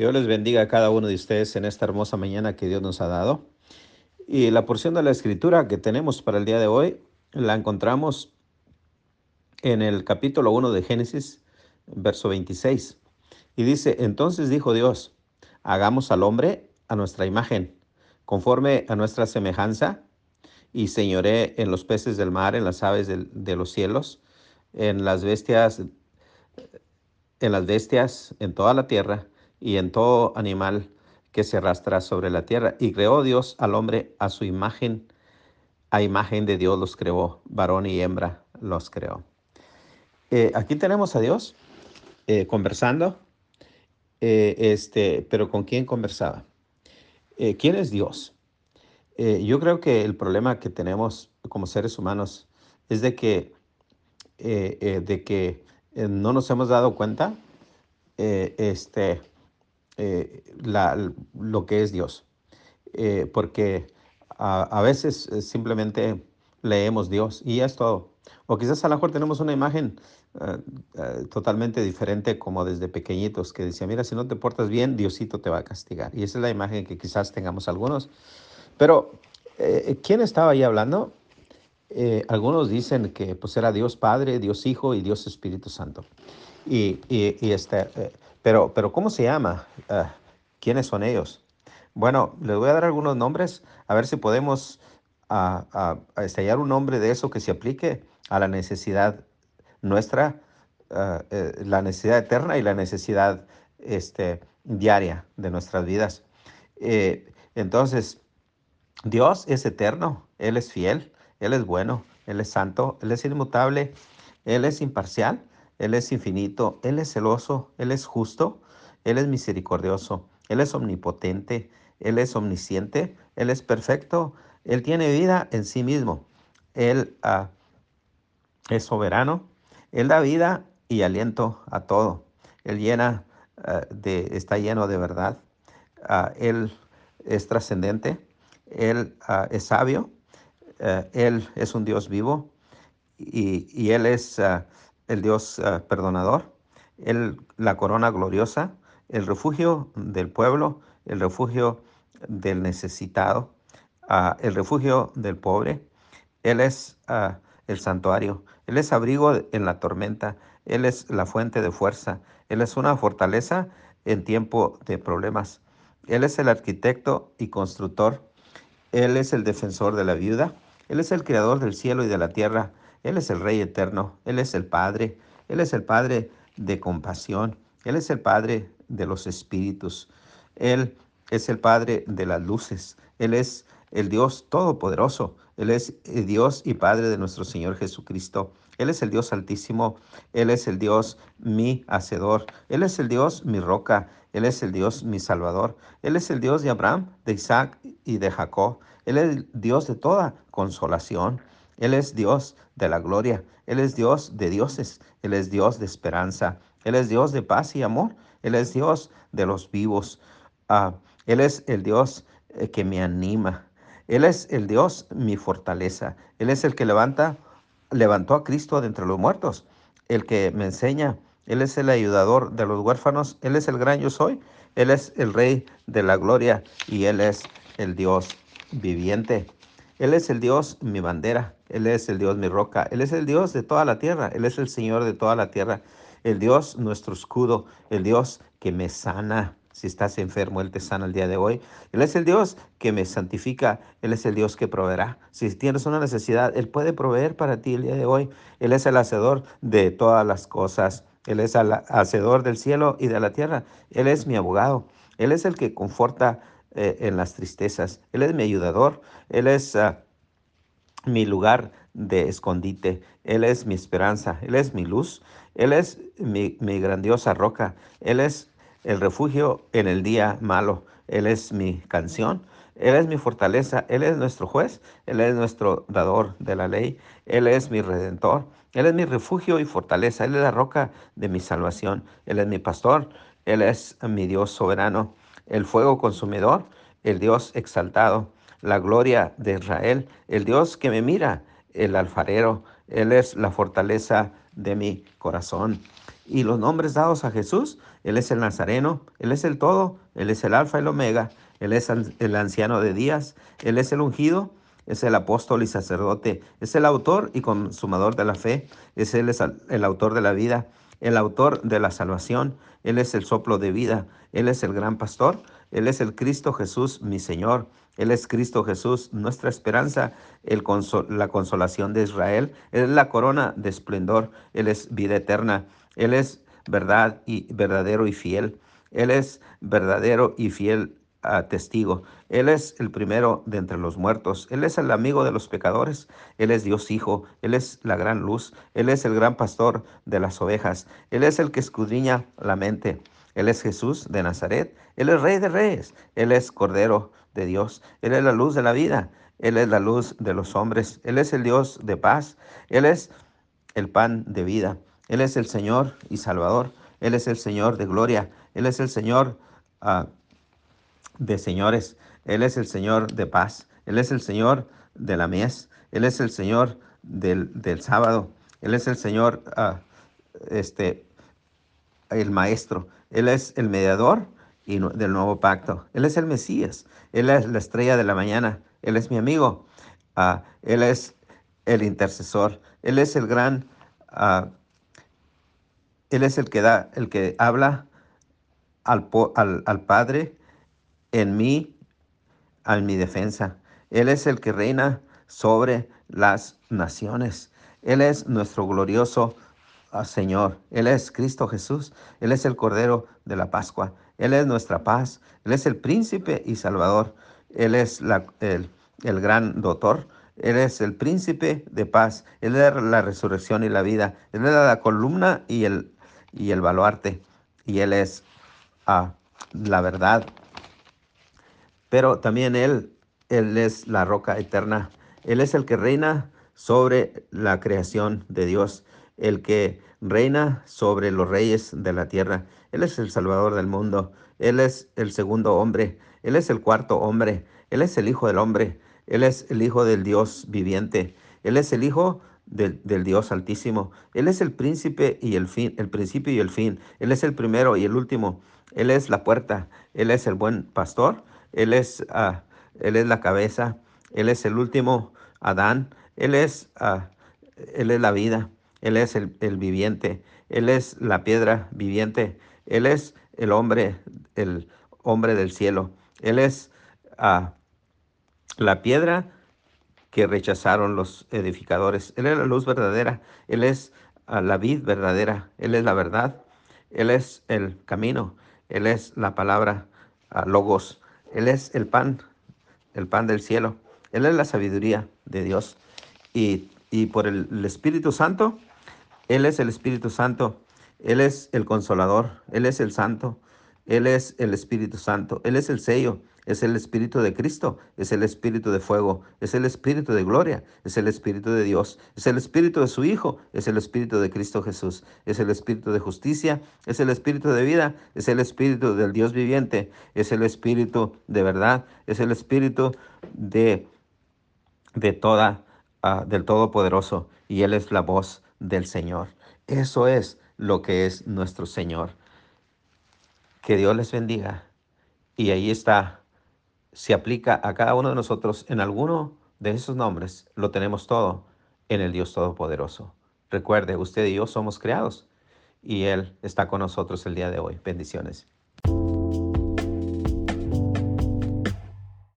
Que Dios les bendiga a cada uno de ustedes en esta hermosa mañana que Dios nos ha dado. Y la porción de la escritura que tenemos para el día de hoy la encontramos en el capítulo 1 de Génesis, verso 26. Y dice, entonces dijo Dios, hagamos al hombre a nuestra imagen, conforme a nuestra semejanza, y señoré en los peces del mar, en las aves de, de los cielos, en las bestias, en las bestias, en toda la tierra, y en todo animal que se arrastra sobre la tierra. Y creó Dios al hombre a su imagen, a imagen de Dios los creó, varón y hembra los creó. Eh, aquí tenemos a Dios eh, conversando, eh, este, pero ¿con quién conversaba? ¿Quién es Dios? yo creo que el problema que tenemos como seres humanos es de que, de que no nos hemos dado cuenta este, eh, lo que es Dios. Eh, porque a, veces eh, simplemente leemos Dios y es todo. O quizás a lo mejor tenemos una imagen totalmente diferente como desde pequeñitos que decía, mira, si no te portas bien, Diosito te va a castigar. Y esa es la imagen que quizás tengamos algunos. Pero, ¿quién estaba ahí hablando? algunos dicen que pues era Dios Padre, Dios Hijo y Dios Espíritu Santo. Y, este, pero, pero ¿cómo se llama? Ah, ¿Quiénes son ellos? Bueno, les voy a dar algunos nombres, a ver si podemos ah, ah, estallar un nombre de eso que se aplique a la necesidad nuestra, eh, la necesidad eterna y la necesidad este, diaria de nuestras vidas. Eh, entonces, Dios es eterno, Él es fiel, Él es bueno, Él es santo, Él es inmutable, Él es imparcial él es infinito, Él es celoso, Él es justo, Él es misericordioso, Él es omnipotente, Él es omnisciente, Él es perfecto, Él tiene vida en sí mismo, Él uh, es soberano, Él da vida y aliento a todo, Él llena, de, está lleno de verdad, uh, Él es trascendente, Él es sabio, Él es un Dios vivo y, y Él es el Dios eh, perdonador, el, la corona gloriosa, el refugio del pueblo, el refugio del necesitado, ah, el refugio del pobre. Él es ah, el santuario, Él es abrigo en la tormenta, Él es la fuente de fuerza, Él es una fortaleza en tiempo de problemas. Él es el arquitecto y constructor, Él es el defensor de la viuda, Él es el creador del cielo y de la tierra, él es el Rey eterno, Él es el Padre, Él es el Padre de compasión, Él es el Padre de los espíritus, Él es el Padre de las luces, Él es el Dios todopoderoso, Él es el Dios y Padre de nuestro Señor Jesucristo. Él es el Dios altísimo, Él es el Dios mi hacedor, Él es el Dios mi roca, Él es el Dios mi salvador, Él es el Dios de Abraham, de Isaac y de Jacob, Él es el Dios de toda consolación. Él es Dios de la gloria, Él es Dios de dioses, Él es Dios de esperanza, Él es Dios de paz y amor, Él es Dios de los vivos, ah, Él es el Dios eh, que me anima, Él es el Dios mi fortaleza, Él es el que levanta, levantó a Cristo de entre los muertos, el que me enseña, Él es el ayudador de los huérfanos, Él es el gran yo soy, Él es el Rey de la gloria y Él es el Dios viviente. Él es el Dios, mi bandera. Él es el Dios, mi roca. Él es el Dios de toda la tierra. Él es el Señor de toda la tierra. El Dios, nuestro escudo. El Dios que me sana. Si estás enfermo, Él te sana el día de hoy. Él es el Dios que me santifica. Él es el Dios que proveerá. Si tienes una necesidad, Él puede proveer para ti el día de hoy. Él es el hacedor de todas las cosas. Él es el hacedor del cielo y de la tierra. Él es mi abogado. Él es el que conforta eh, en las tristezas. Él es mi ayudador, Él es ah, mi lugar de escondite, Él es mi esperanza, Él es mi luz, Él es mi, mi grandiosa roca, Él es el refugio en el día malo, Él es mi canción, Él es mi fortaleza, Él es nuestro juez, Él es nuestro dador de la ley, Él es mi redentor, Él es mi refugio y fortaleza, Él es la roca de mi salvación, Él es mi pastor, Él es mi Dios soberano el fuego consumidor, el Dios exaltado, la gloria de Israel, el Dios que me mira, el alfarero, Él es la fortaleza de mi corazón. Y los nombres dados a Jesús, Él es el Nazareno, Él es el todo, Él es el Alfa y el Omega, Él es el anciano de días, Él es el ungido, es el apóstol y sacerdote, es el autor y consumador de la fe, es Él es el autor de la vida, el autor de la salvación, Él es el soplo de vida, Él es el gran pastor, Él es el Cristo Jesús, mi Señor. Él es Cristo Jesús, nuestra esperanza, el la consolación de Israel. Él es la corona de esplendor. Él es vida eterna. Él es verdad y verdadero y fiel. Él es verdadero y fiel testigo. Él es el primero de entre los muertos. Él es el amigo de los pecadores. Él es Dios Hijo. Él es la gran luz. Él es el gran pastor de las ovejas. Él es el que escudriña la mente. Él es Jesús de Nazaret. Él es Rey de Reyes. Él es Cordero de Dios. Él es la luz de la vida. Él es la luz de los hombres. Él es el Dios de paz. Él es el pan de vida. Él es el Señor y Salvador. Él es el Señor de gloria. Él es el Señor uh, de señores. Él es el Señor de paz. Él es el Señor de la mies. Él es el Señor del, sábado. Él es el Señor, uh, este, el Maestro. Él es el mediador y del nuevo pacto. Él es el Mesías. Él es la estrella de la mañana. Él es mi amigo. Uh, él es el intercesor. Él es el gran. Uh, él es el que da, el que habla al, al, al Padre en mí, en mi defensa. Él es el que reina sobre las naciones. Él es nuestro glorioso ah, Señor. Él es Cristo Jesús. Él es el Cordero de la Pascua. Él es nuestra paz. Él es el príncipe y salvador. Él es el, el gran doctor. Él es el príncipe de paz. Él es la resurrección y la vida. Él es la columna y el, y el baluarte. Y Él es ah, la verdad pero también Él, Él es la roca eterna. Él es el que reina sobre la creación de Dios, el que reina sobre los reyes de la tierra. Él es el Salvador del mundo. Él es el segundo hombre. Él es el cuarto hombre. Él es el Hijo del hombre. Él es el Hijo del Dios viviente. Él es el Hijo del, del, Dios Altísimo. Él es el príncipe y el fin, el principio y el fin. Él es el primero y el último. Él es la puerta. Él es el buen pastor. Él es, ah, él es la cabeza, Él es el último Adán, Él es, uh, él es la vida, Él es el, viviente, Él es la piedra viviente, Él es el hombre, el hombre del cielo, Él es uh, la piedra que rechazaron los edificadores, Él es la luz verdadera, Él es la vid verdadera, Él es la verdad, Él es el camino, Él es la palabra logos. Él es el pan, el pan del cielo. Él es la sabiduría de Dios. Y, por el, Espíritu Santo, Él es el Espíritu Santo. Él es el consolador. Él es el santo. Él es el Espíritu Santo. Él es el sello es el Espíritu de Cristo, es el Espíritu de fuego, es el Espíritu de gloria, es el Espíritu de Dios, es el Espíritu de su Hijo, es el Espíritu de Cristo Jesús, es el Espíritu de justicia, es el Espíritu de vida, es el Espíritu del Dios viviente, es el Espíritu de verdad, es el Espíritu de, de toda, uh, del Todopoderoso, y Él es la voz del Señor. Eso es lo que es nuestro Señor. Que Dios les bendiga. Y ahí está se aplica a cada uno de nosotros en alguno de esos nombres, lo tenemos todo en el Dios Todopoderoso. Recuerde, usted y yo somos creados y Él está con nosotros el día de hoy. Bendiciones.